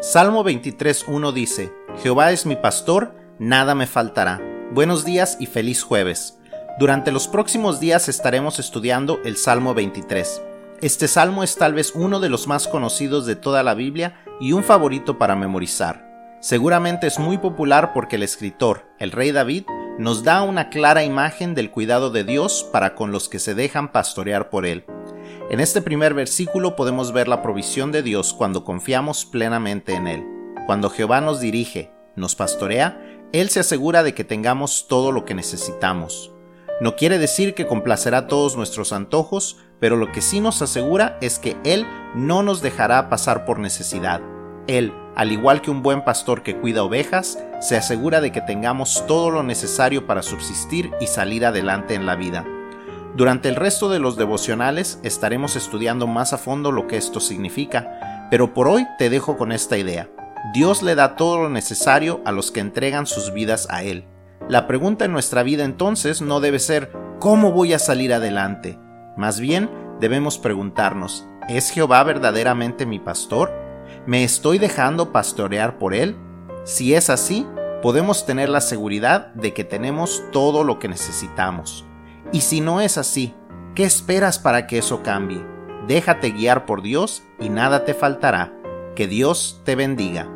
Salmo 23.1 dice, Jehová es mi pastor, nada me faltará. Buenos días y feliz jueves. Durante los próximos días estaremos estudiando el Salmo 23. Este salmo es tal vez uno de los más conocidos de toda la Biblia y un favorito para memorizar. Seguramente es muy popular porque el escritor, el rey David, nos da una clara imagen del cuidado de Dios para con los que se dejan pastorear por él. En este primer versículo podemos ver la provisión de Dios cuando confiamos plenamente en Él. Cuando Jehová nos dirige, nos pastorea, Él se asegura de que tengamos todo lo que necesitamos. No quiere decir que complacerá todos nuestros antojos, pero lo que sí nos asegura es que Él no nos dejará pasar por necesidad. Él, al igual que un buen pastor que cuida ovejas, se asegura de que tengamos todo lo necesario para subsistir y salir adelante en la vida. Durante el resto de los devocionales estaremos estudiando más a fondo lo que esto significa, pero por hoy te dejo con esta idea. Dios le da todo lo necesario a los que entregan sus vidas a Él. La pregunta en nuestra vida entonces no debe ser ¿cómo voy a salir adelante? Más bien debemos preguntarnos ¿es Jehová verdaderamente mi pastor? ¿Me estoy dejando pastorear por Él? Si es así, podemos tener la seguridad de que tenemos todo lo que necesitamos. Y si no es así, ¿qué esperas para que eso cambie? Déjate guiar por Dios y nada te faltará. Que Dios te bendiga.